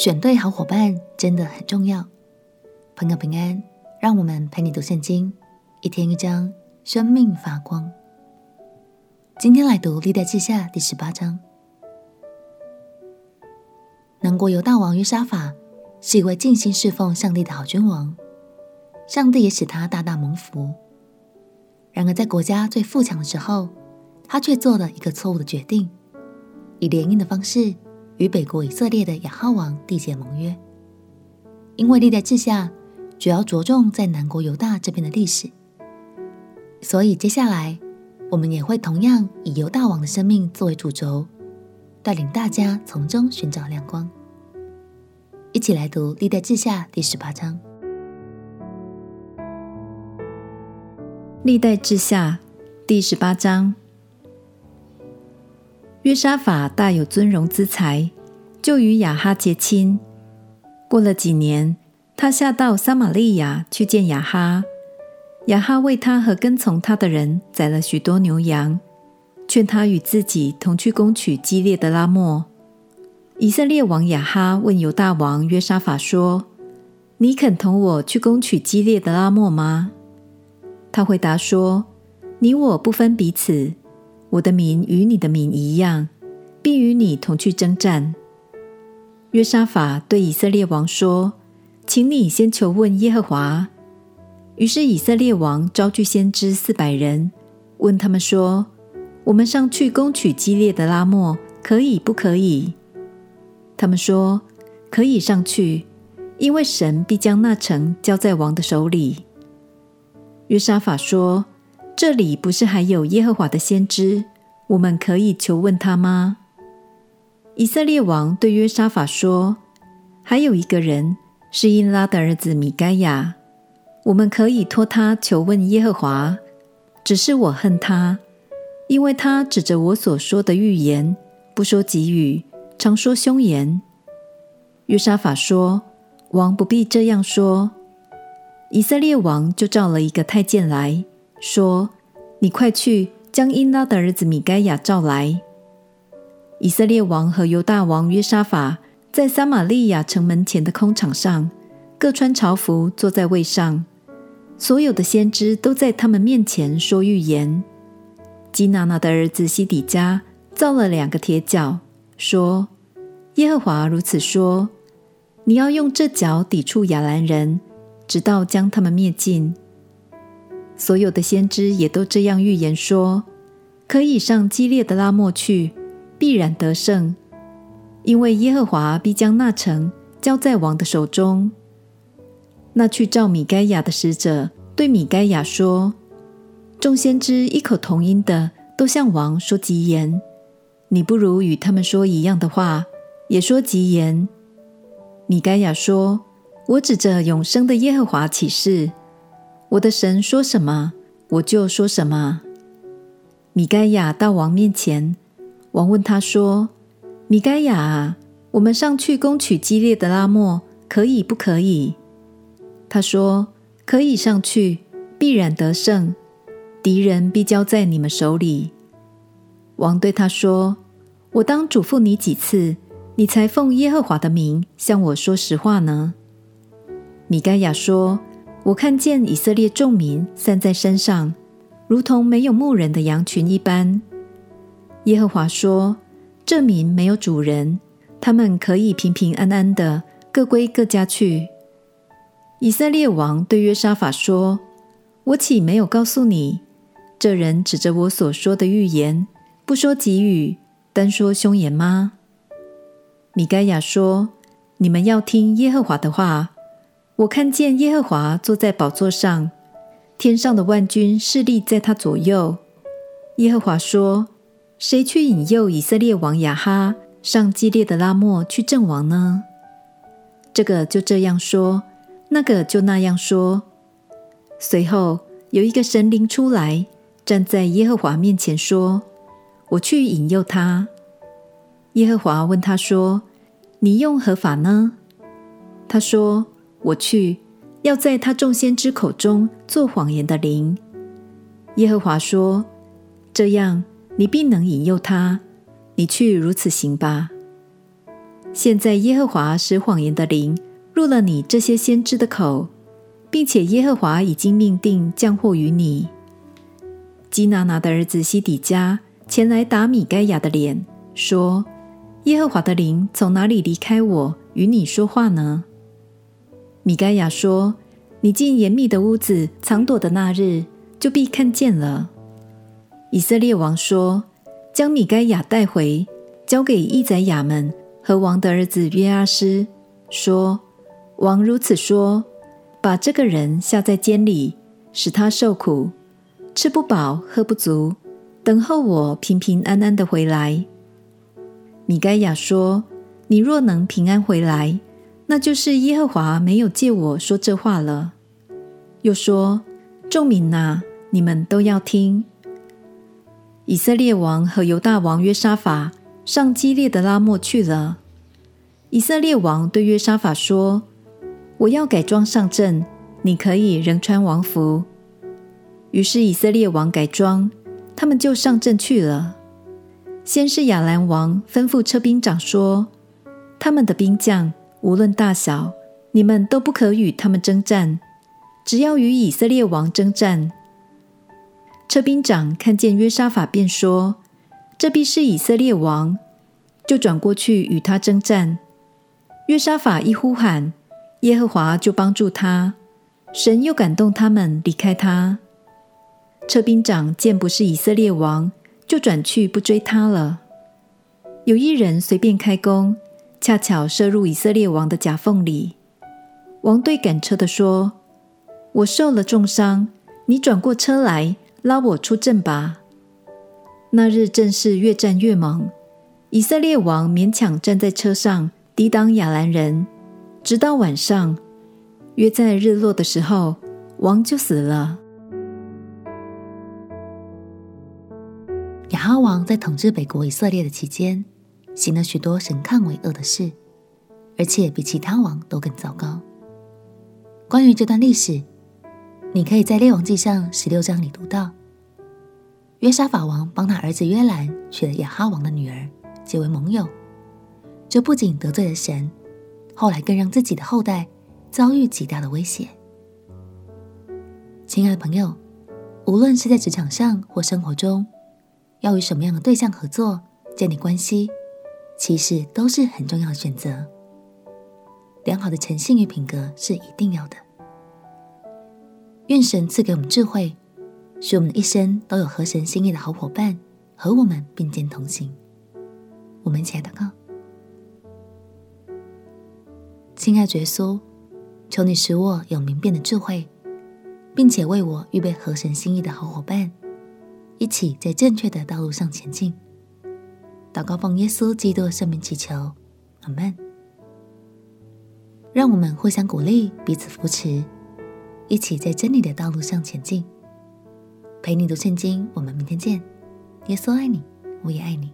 选对好伙伴真的很重要。朋友平安，让我们陪你读圣经，一天一章，生命发光。今天来读历代志下第十八章。南国犹大王约沙法是一位尽心侍奉上帝的好君王，上帝也使他大大蒙福。然而，在国家最富强的时候，他却做了一个错误的决定，以联姻的方式与北国以色列的亚哈王缔结盟约。因为历代志下主要着重在南国犹大这边的历史，所以接下来我们也会同样以犹大王的生命作为主轴，带领大家从中寻找亮光。一起来读历代志下第十八章。历代志下第十八章。约沙法大有尊荣之财，就与亚哈结亲。过了几年，他下到撒玛利亚去见亚哈。亚哈为他和跟从他的人宰了许多牛羊，劝他与自己同去攻取激烈的拉莫。以色列王亚哈问犹大王约沙法说：“你肯同我去攻取激烈的拉莫吗？”他回答说：“你我不分彼此，我的民与你的民一样，必与你同去征战。”约沙法对以色列王说：“请你先求问耶和华。”于是以色列王招聚先知四百人，问他们说：“我们上去攻取激烈的拉末，可以不可以？”他们说：“可以上去，因为神必将那城交在王的手里。”约沙法说：“这里不是还有耶和华的先知，我们可以求问他吗？”以色列王对约沙法说：“还有一个人是英拉的儿子米该亚，我们可以托他求问耶和华。只是我恨他，因为他指着我所说的预言，不说吉语，常说凶言。”约沙法说：“王不必这样说。”以色列王就召了一个太监来说：“你快去将英拉的儿子米该亚召来。”以色列王和犹大王约沙法在撒玛利亚城门前的空场上，各穿朝服，坐在位上。所有的先知都在他们面前说预言。基拿拿的儿子西底家造了两个铁角，说：“耶和华如此说：你要用这角抵触亚兰人。”直到将他们灭尽。所有的先知也都这样预言说：可以上激烈的拉莫去，必然得胜，因为耶和华必将那城交在王的手中。那去召米该亚的使者对米该亚说：众先知异口同音的都向王说吉言，你不如与他们说一样的话，也说吉言。米该亚说。我指着永生的耶和华起誓，我的神说什么，我就说什么。米该亚到王面前，王问他说：“米该亚啊，我们上去攻取激烈的拉莫，可以不可以？”他说：“可以上去，必然得胜，敌人必交在你们手里。”王对他说：“我当嘱咐你几次，你才奉耶和华的名向我说实话呢？”米该亚说：“我看见以色列众民散在山上，如同没有牧人的羊群一般。耶和华说：这民没有主人，他们可以平平安安的各归各家去。”以色列王对约沙法说：“我岂没有告诉你，这人指着我所说的预言，不说吉语，单说凶言吗？”米该亚说：“你们要听耶和华的话。”我看见耶和华坐在宝座上，天上的万军势立在他左右。耶和华说：“谁去引诱以色列王亚哈上激烈的拉末去阵亡呢？”这个就这样说，那个就那样说。随后有一个神灵出来，站在耶和华面前说：“我去引诱他。”耶和华问他说：“你用何法呢？”他说。我去，要在他众先知口中做谎言的灵。耶和华说：“这样，你必能引诱他。你去如此行吧。”现在耶和华使谎言的灵入了你这些先知的口，并且耶和华已经命定降祸于你。”基拿拿的儿子西底家前来打米该亚的脸，说：“耶和华的灵从哪里离开我与你说话呢？”米该亚说：“你进严密的屋子藏躲的那日，就必看见了。”以色列王说：“将米该亚带回，交给义宰亚们和王的儿子约阿施，说：王如此说，把这个人下在监里，使他受苦。”吃不饱，喝不足，等候我平平安安的回来。米该亚说：“你若能平安回来，那就是耶和华没有借我说这话了。”又说：“众民哪，你们都要听。以色列王和犹大王约沙法上基列的拉末去了。以色列王对约沙法说：‘我要改装上阵，你可以仍穿王服。’”于是以色列王改装，他们就上阵去了。先是亚兰王吩咐车兵长说：“他们的兵将无论大小，你们都不可与他们征战，只要与以色列王征战。”车兵长看见约沙法，便说：“这必是以色列王。”就转过去与他征战。约沙法一呼喊，耶和华就帮助他，神又感动他们离开他。车兵长见不是以色列王，就转去不追他了。有一人随便开弓，恰巧射入以色列王的夹缝里。王对赶车的说：“我受了重伤，你转过车来拉我出阵吧。”那日正是越战越猛，以色列王勉强站在车上抵挡亚兰人，直到晚上，约在日落的时候，王就死了。亚哈王在统治北国以色列的期间，行了许多神看为恶的事，而且比其他王都更糟糕。关于这段历史，你可以在《列王记上》十六章里读到，约沙法王帮他儿子约兰娶了亚哈王的女儿，结为盟友，这不仅得罪了神，后来更让自己的后代遭遇极大的威胁。亲爱的朋友，无论是在职场上或生活中，要与什么样的对象合作、建立关系，其实都是很重要的选择。良好的诚信与品格是一定要的。愿神赐给我们智慧，使我们的一生都有合神心意的好伙伴和我们并肩同行。我们一起来祷告：亲爱的耶稣，求你使我有明辨的智慧，并且为我预备合神心意的好伙伴。一起在正确的道路上前进。祷告奉耶稣基督的圣名祈求，阿门。让我们互相鼓励，彼此扶持，一起在真理的道路上前进。陪你读圣经，我们明天见。耶稣爱你，我也爱你。